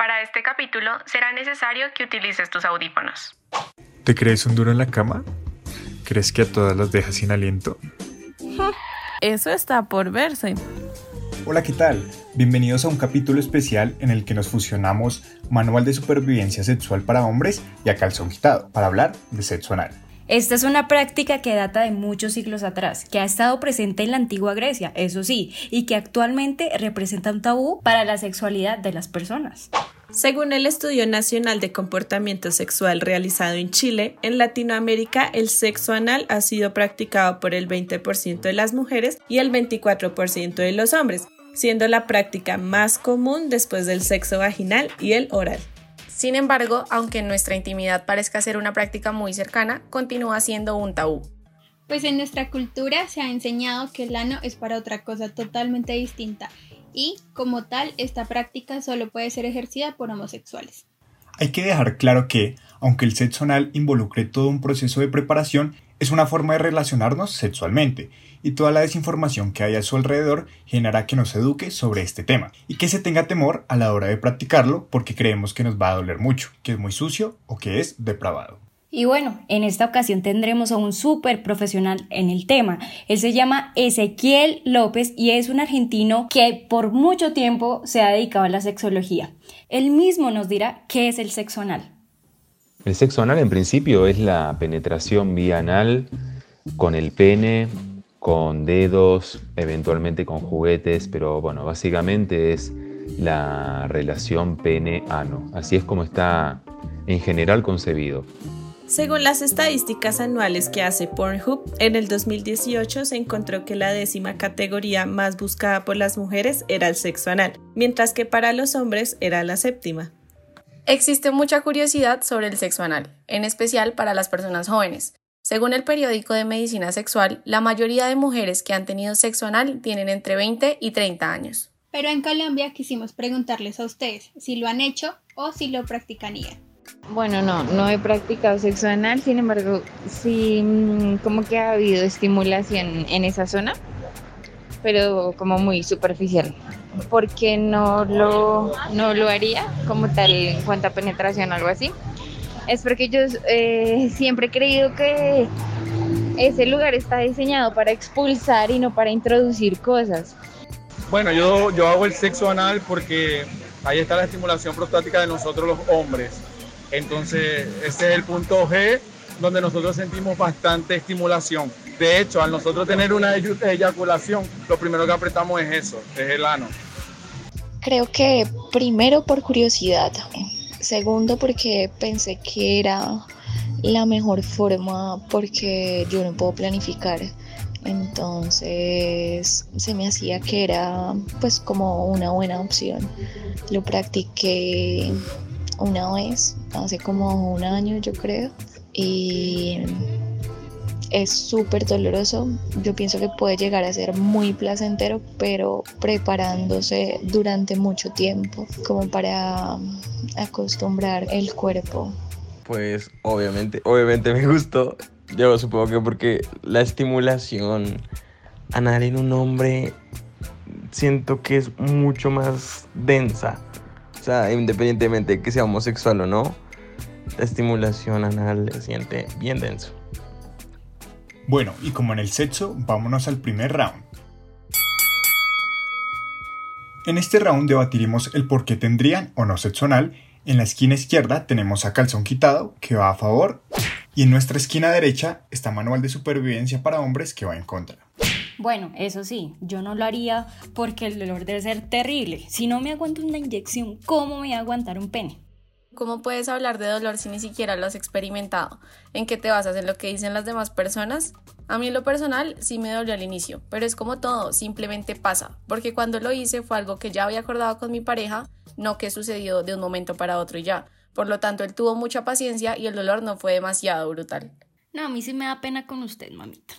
Para este capítulo será necesario que utilices tus audífonos. ¿Te crees un duro en la cama? ¿Crees que a todas las dejas sin aliento? Eso está por verse. Hola, ¿qué tal? Bienvenidos a un capítulo especial en el que nos fusionamos Manual de Supervivencia Sexual para Hombres y a Calzón Quitado para hablar de sexo anal. Esta es una práctica que data de muchos siglos atrás, que ha estado presente en la antigua Grecia, eso sí, y que actualmente representa un tabú para la sexualidad de las personas. Según el Estudio Nacional de Comportamiento Sexual realizado en Chile, en Latinoamérica el sexo anal ha sido practicado por el 20% de las mujeres y el 24% de los hombres, siendo la práctica más común después del sexo vaginal y el oral. Sin embargo, aunque en nuestra intimidad parezca ser una práctica muy cercana, continúa siendo un tabú. Pues en nuestra cultura se ha enseñado que el ano es para otra cosa totalmente distinta y, como tal, esta práctica solo puede ser ejercida por homosexuales. Hay que dejar claro que, aunque el sexo anal involucre todo un proceso de preparación, es una forma de relacionarnos sexualmente, y toda la desinformación que hay a su alrededor generará que nos eduque sobre este tema, y que se tenga temor a la hora de practicarlo porque creemos que nos va a doler mucho, que es muy sucio o que es depravado. Y bueno, en esta ocasión tendremos a un súper profesional en el tema. Él se llama Ezequiel López y es un argentino que por mucho tiempo se ha dedicado a la sexología. Él mismo nos dirá qué es el sexo anal. El sexo anal en principio es la penetración vía anal con el pene, con dedos, eventualmente con juguetes, pero bueno, básicamente es la relación pene-ano. Así es como está en general concebido. Según las estadísticas anuales que hace Pornhub, en el 2018 se encontró que la décima categoría más buscada por las mujeres era el sexo anal, mientras que para los hombres era la séptima. Existe mucha curiosidad sobre el sexo anal, en especial para las personas jóvenes. Según el periódico de medicina sexual, la mayoría de mujeres que han tenido sexo anal tienen entre 20 y 30 años. Pero en Colombia quisimos preguntarles a ustedes si lo han hecho o si lo practicarían. Bueno, no, no he practicado sexo anal, sin embargo, sí mm, como que ha habido estimulación en esa zona, pero como muy superficial. Porque no lo, no lo haría como tal en cuanto a penetración o algo así. Es porque yo eh, siempre he creído que ese lugar está diseñado para expulsar y no para introducir cosas. Bueno, yo, yo hago el sexo anal porque ahí está la estimulación prostática de nosotros los hombres entonces, ese es el punto G donde nosotros sentimos bastante estimulación. De hecho, al nosotros tener una eyaculación, lo primero que apretamos es eso, es el ano. Creo que primero por curiosidad, segundo porque pensé que era la mejor forma porque yo no puedo planificar. Entonces se me hacía que era pues como una buena opción. Lo practiqué una vez, hace como un año yo creo, y es súper doloroso. Yo pienso que puede llegar a ser muy placentero, pero preparándose durante mucho tiempo, como para acostumbrar el cuerpo. Pues obviamente, obviamente me gustó. Yo supongo que porque la estimulación anal en un hombre siento que es mucho más densa o sea, independientemente de que sea homosexual o no, la estimulación anal se siente bien denso. Bueno, y como en el sexo, vámonos al primer round. En este round debatiremos el por qué tendrían o no sexo anal. En la esquina izquierda tenemos a Calzón Quitado, que va a favor, y en nuestra esquina derecha está Manual de Supervivencia para Hombres, que va en contra. Bueno, eso sí, yo no lo haría porque el dolor debe ser terrible. Si no me aguanto una inyección, ¿cómo me voy a aguantar un pene? ¿Cómo puedes hablar de dolor si ni siquiera lo has experimentado? ¿En qué te basas? ¿En lo que dicen las demás personas? A mí en lo personal sí me dolió al inicio, pero es como todo, simplemente pasa, porque cuando lo hice fue algo que ya había acordado con mi pareja, no que sucedió de un momento para otro y ya. Por lo tanto, él tuvo mucha paciencia y el dolor no fue demasiado brutal. No, a mí sí me da pena con usted, mamita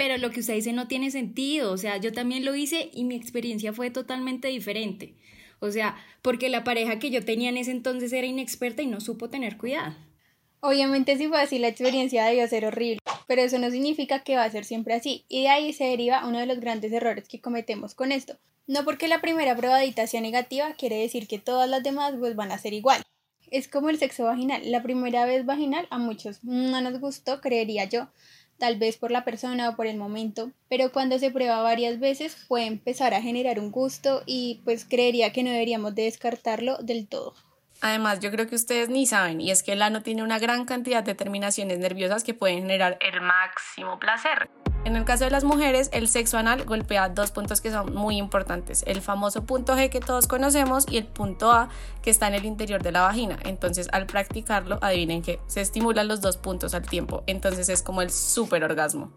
pero lo que usted dice no tiene sentido, o sea, yo también lo hice y mi experiencia fue totalmente diferente. O sea, porque la pareja que yo tenía en ese entonces era inexperta y no supo tener cuidado. Obviamente si fue así la experiencia debió ser horrible, pero eso no significa que va a ser siempre así, y de ahí se deriva uno de los grandes errores que cometemos con esto. No porque la primera probadita sea negativa quiere decir que todas las demás pues van a ser igual. Es como el sexo vaginal. La primera vez vaginal a muchos no nos gustó, creería yo, tal vez por la persona o por el momento, pero cuando se prueba varias veces puede empezar a generar un gusto y pues creería que no deberíamos de descartarlo del todo. Además, yo creo que ustedes ni saben, y es que el ano tiene una gran cantidad de terminaciones nerviosas que pueden generar el máximo placer. En el caso de las mujeres, el sexo anal golpea dos puntos que son muy importantes, el famoso punto G que todos conocemos y el punto A que está en el interior de la vagina. Entonces, al practicarlo, adivinen que se estimulan los dos puntos al tiempo, entonces es como el super orgasmo.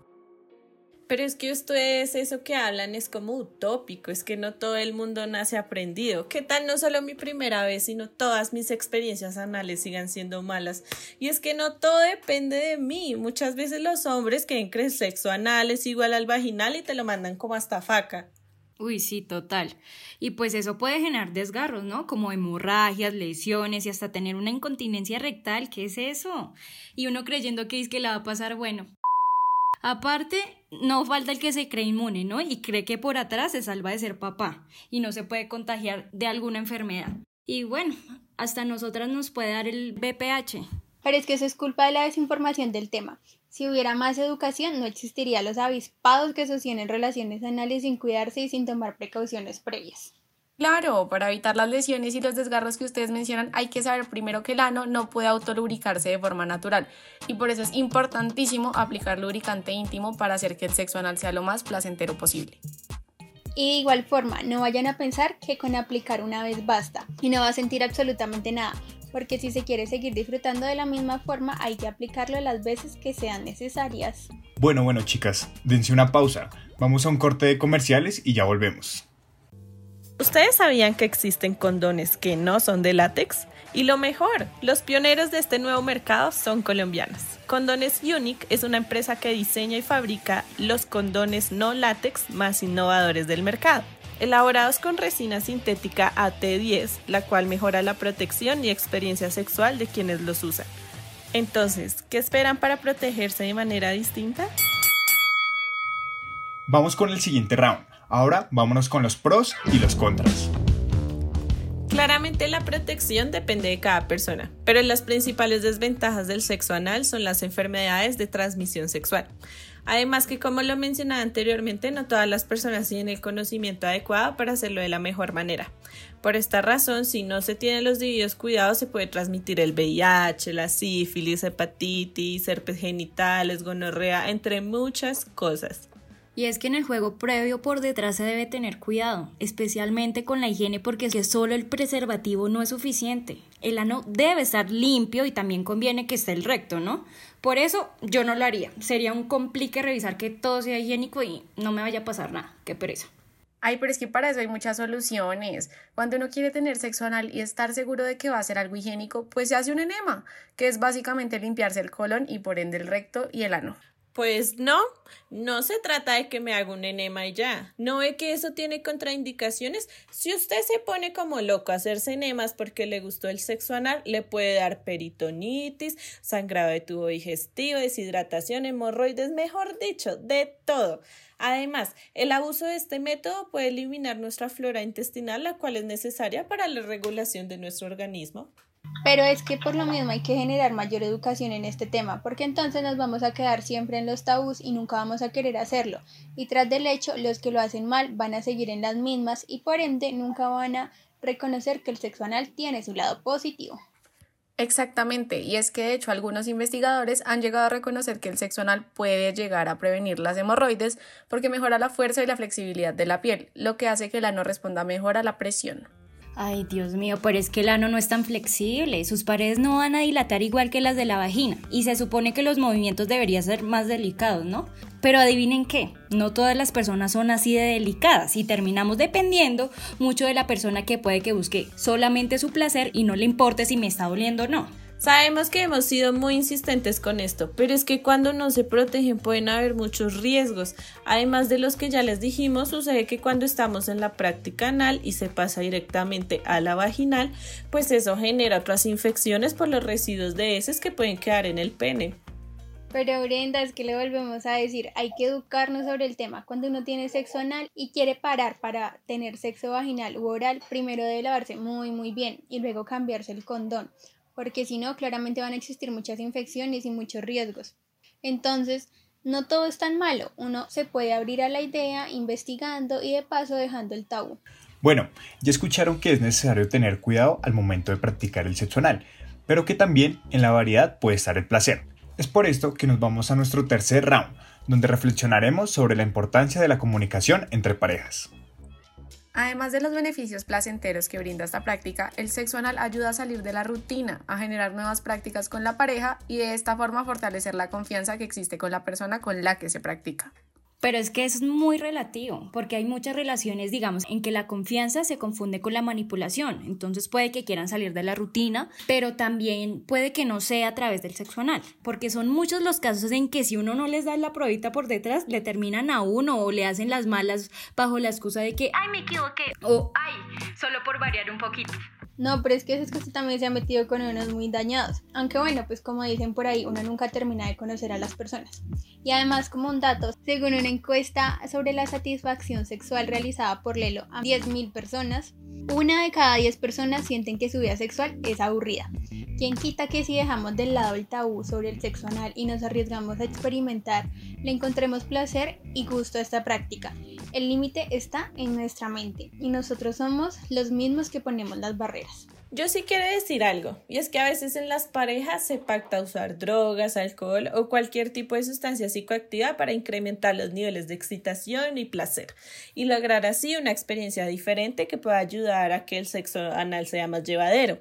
Pero es que ustedes eso que hablan es como utópico, es que no todo el mundo nace aprendido. ¿Qué tal no solo mi primera vez, sino todas mis experiencias anales sigan siendo malas? Y es que no todo depende de mí. Muchas veces los hombres creen que el sexo anal es igual al vaginal y te lo mandan como hasta faca. Uy, sí, total. Y pues eso puede generar desgarros, ¿no? Como hemorragias, lesiones y hasta tener una incontinencia rectal. ¿Qué es eso? Y uno creyendo que es que la va a pasar bueno. Aparte, no falta el que se cree inmune, ¿no? Y cree que por atrás se salva de ser papá y no se puede contagiar de alguna enfermedad. Y bueno, hasta nosotras nos puede dar el BPH. Pero es que eso es culpa de la desinformación del tema. Si hubiera más educación, no existirían los avispados que sostienen relaciones anales sin cuidarse y sin tomar precauciones previas. Claro, para evitar las lesiones y los desgarros que ustedes mencionan, hay que saber primero que el ano no puede autolubricarse de forma natural y por eso es importantísimo aplicar lubricante íntimo para hacer que el sexo anal sea lo más placentero posible. Y de igual forma, no vayan a pensar que con aplicar una vez basta y no va a sentir absolutamente nada, porque si se quiere seguir disfrutando de la misma forma hay que aplicarlo las veces que sean necesarias. Bueno, bueno chicas, dense una pausa, vamos a un corte de comerciales y ya volvemos. ¿Ustedes sabían que existen condones que no son de látex? Y lo mejor, los pioneros de este nuevo mercado son colombianos. Condones Unique es una empresa que diseña y fabrica los condones no látex más innovadores del mercado, elaborados con resina sintética AT10, la cual mejora la protección y experiencia sexual de quienes los usan. Entonces, ¿qué esperan para protegerse de manera distinta? Vamos con el siguiente round. Ahora vámonos con los pros y los contras. Claramente la protección depende de cada persona, pero las principales desventajas del sexo anal son las enfermedades de transmisión sexual. Además que como lo mencionaba anteriormente, no todas las personas tienen el conocimiento adecuado para hacerlo de la mejor manera. Por esta razón, si no se tienen los debidos cuidados, se puede transmitir el VIH, la sífilis, hepatitis, herpes genitales, gonorrea, entre muchas cosas. Y es que en el juego previo por detrás se debe tener cuidado, especialmente con la higiene porque solo el preservativo no es suficiente. El ano debe estar limpio y también conviene que esté el recto, ¿no? Por eso yo no lo haría. Sería un complique revisar que todo sea higiénico y no me vaya a pasar nada. Qué pereza. Ay, pero es que para eso hay muchas soluciones. Cuando uno quiere tener sexo anal y estar seguro de que va a ser algo higiénico, pues se hace un enema, que es básicamente limpiarse el colon y por ende el recto y el ano. Pues no, no se trata de que me haga un enema y ya. ¿No ve que eso tiene contraindicaciones? Si usted se pone como loco a hacerse enemas porque le gustó el sexo anal, le puede dar peritonitis, sangrado de tubo digestivo, deshidratación, hemorroides, mejor dicho, de todo. Además, el abuso de este método puede eliminar nuestra flora intestinal, la cual es necesaria para la regulación de nuestro organismo. Pero es que por lo mismo hay que generar mayor educación en este tema, porque entonces nos vamos a quedar siempre en los tabús y nunca vamos a querer hacerlo. Y tras del hecho, los que lo hacen mal van a seguir en las mismas y por ende nunca van a reconocer que el sexo anal tiene su lado positivo. Exactamente, y es que de hecho algunos investigadores han llegado a reconocer que el sexo anal puede llegar a prevenir las hemorroides porque mejora la fuerza y la flexibilidad de la piel, lo que hace que el ano responda mejor a la presión. Ay, Dios mío, pero es que el ano no es tan flexible, sus paredes no van a dilatar igual que las de la vagina, y se supone que los movimientos deberían ser más delicados, ¿no? Pero adivinen qué, no todas las personas son así de delicadas y terminamos dependiendo mucho de la persona que puede que busque solamente su placer y no le importe si me está doliendo o no. Sabemos que hemos sido muy insistentes con esto, pero es que cuando no se protegen pueden haber muchos riesgos. Además de los que ya les dijimos, sucede que cuando estamos en la práctica anal y se pasa directamente a la vaginal, pues eso genera otras infecciones por los residuos de heces que pueden quedar en el pene. Pero Brenda, es que le volvemos a decir, hay que educarnos sobre el tema. Cuando uno tiene sexo anal y quiere parar para tener sexo vaginal u oral, primero debe lavarse muy muy bien y luego cambiarse el condón, porque si no, claramente van a existir muchas infecciones y muchos riesgos. Entonces, no todo es tan malo, uno se puede abrir a la idea investigando y de paso dejando el tabú. Bueno, ya escucharon que es necesario tener cuidado al momento de practicar el sexo anal, pero que también en la variedad puede estar el placer. Es por esto que nos vamos a nuestro tercer round, donde reflexionaremos sobre la importancia de la comunicación entre parejas. Además de los beneficios placenteros que brinda esta práctica, el sexo anal ayuda a salir de la rutina, a generar nuevas prácticas con la pareja y de esta forma fortalecer la confianza que existe con la persona con la que se practica. Pero es que es muy relativo, porque hay muchas relaciones, digamos, en que la confianza se confunde con la manipulación. Entonces puede que quieran salir de la rutina, pero también puede que no sea a través del sexo anal, porque son muchos los casos en que si uno no les da la probita por detrás, le terminan a uno o le hacen las malas bajo la excusa de que, ay, me equivoqué, o ay, solo por variar un poquito. No, pero es que es que también se ha metido con unos muy dañados. Aunque bueno, pues como dicen por ahí, uno nunca termina de conocer a las personas. Y además, como un dato, según una encuesta sobre la satisfacción sexual realizada por Lelo a 10.000 personas, una de cada 10 personas sienten que su vida sexual es aburrida. ¿Quién quita que si dejamos de lado el tabú sobre el sexo anal y nos arriesgamos a experimentar, le encontremos placer y gusto a esta práctica? El límite está en nuestra mente y nosotros somos los mismos que ponemos las barreras. Yo sí quiero decir algo, y es que a veces en las parejas se pacta usar drogas, alcohol o cualquier tipo de sustancia psicoactiva para incrementar los niveles de excitación y placer, y lograr así una experiencia diferente que pueda ayudar a que el sexo anal sea más llevadero.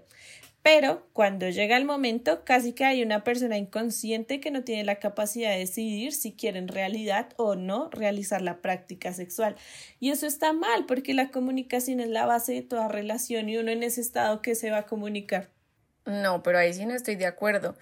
Pero cuando llega el momento, casi que hay una persona inconsciente que no tiene la capacidad de decidir si quiere en realidad o no realizar la práctica sexual. Y eso está mal porque la comunicación es la base de toda relación y uno en ese estado que se va a comunicar. No, pero ahí sí no estoy de acuerdo.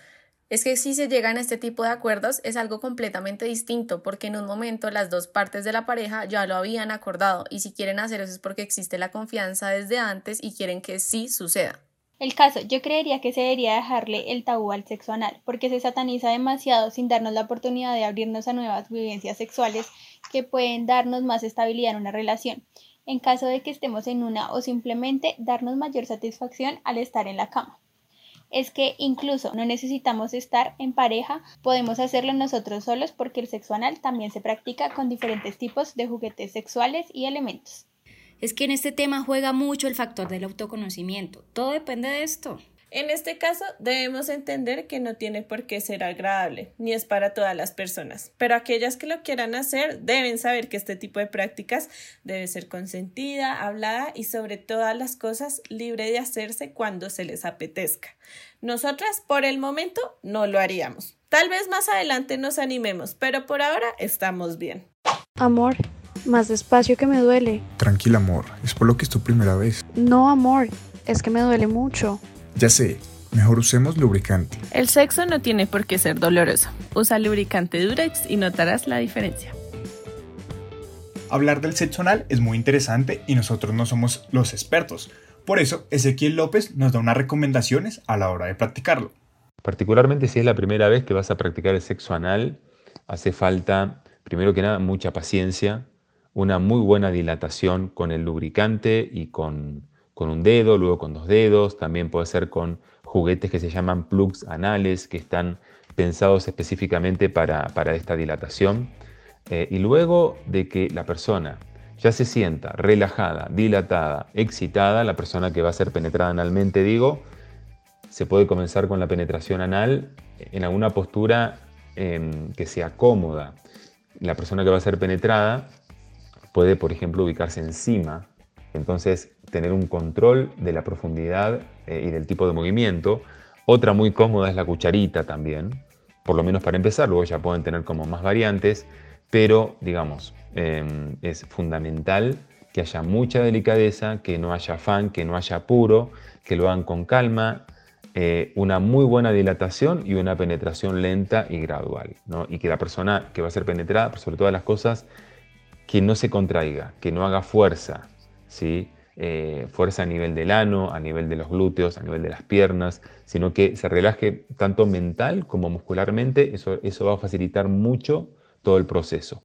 Es que si se llegan a este tipo de acuerdos es algo completamente distinto porque en un momento las dos partes de la pareja ya lo habían acordado y si quieren hacer eso es porque existe la confianza desde antes y quieren que sí suceda. El caso, yo creería que se debería dejarle el tabú al sexo anal, porque se sataniza demasiado sin darnos la oportunidad de abrirnos a nuevas vivencias sexuales que pueden darnos más estabilidad en una relación, en caso de que estemos en una o simplemente darnos mayor satisfacción al estar en la cama. Es que incluso no necesitamos estar en pareja, podemos hacerlo nosotros solos porque el sexo anal también se practica con diferentes tipos de juguetes sexuales y elementos es que en este tema juega mucho el factor del autoconocimiento. Todo depende de esto. En este caso, debemos entender que no tiene por qué ser agradable, ni es para todas las personas, pero aquellas que lo quieran hacer deben saber que este tipo de prácticas debe ser consentida, hablada y sobre todas las cosas libre de hacerse cuando se les apetezca. Nosotras, por el momento, no lo haríamos. Tal vez más adelante nos animemos, pero por ahora estamos bien. Amor, más despacio que me duele. Tranquila, amor. Es por lo que es tu primera vez. No, amor. Es que me duele mucho. Ya sé. Mejor usemos lubricante. El sexo no tiene por qué ser doloroso. Usa lubricante Durex y notarás la diferencia. Hablar del sexo anal es muy interesante y nosotros no somos los expertos. Por eso, Ezequiel López nos da unas recomendaciones a la hora de practicarlo. Particularmente si es la primera vez que vas a practicar el sexo anal, hace falta, primero que nada, mucha paciencia, una muy buena dilatación con el lubricante y con, un dedo, luego con dos dedos, también puede ser con juguetes que se llaman plugs anales, que están pensados específicamente para, esta dilatación. Eh, y luego de que la persona ya se sienta relajada, dilatada, excitada, la persona que va a ser penetrada analmente, digo, se puede comenzar con la penetración anal en alguna postura em, que sea cómoda. La persona que va a ser penetrada puede, por ejemplo, ubicarse encima, entonces tener un control de la profundidad eh, y del tipo de movimiento. Otra muy cómoda es la cucharita también, por lo menos para empezar, luego ya pueden tener como más variantes, pero digamos, em, es fundamental que haya mucha delicadeza, que no haya afán, que no haya apuro, que lo hagan con calma, eh, una muy buena dilatación y una penetración lenta y gradual. Y que la persona que va a ser penetrada, sobre todas las cosas, que no se contraiga, que no haga fuerza, ¿sí? eh, fuerza a nivel del ano, a nivel de los glúteos, a nivel de las piernas, sino que se relaje tanto mental como muscularmente, eso, eso va a facilitar mucho todo el proceso.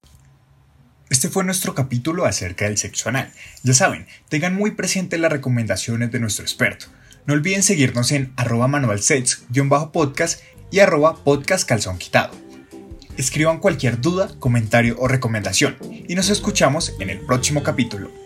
Este fue nuestro capítulo acerca del sexo anal. Ya saben, tengan muy presentes las recomendaciones de nuestro experto. No olviden seguirnos en arroba manualsex-podcast y arroba podcast calzón quitado. Escriban cualquier duda, comentario o recomendación y nos escuchamos en el próximo capítulo.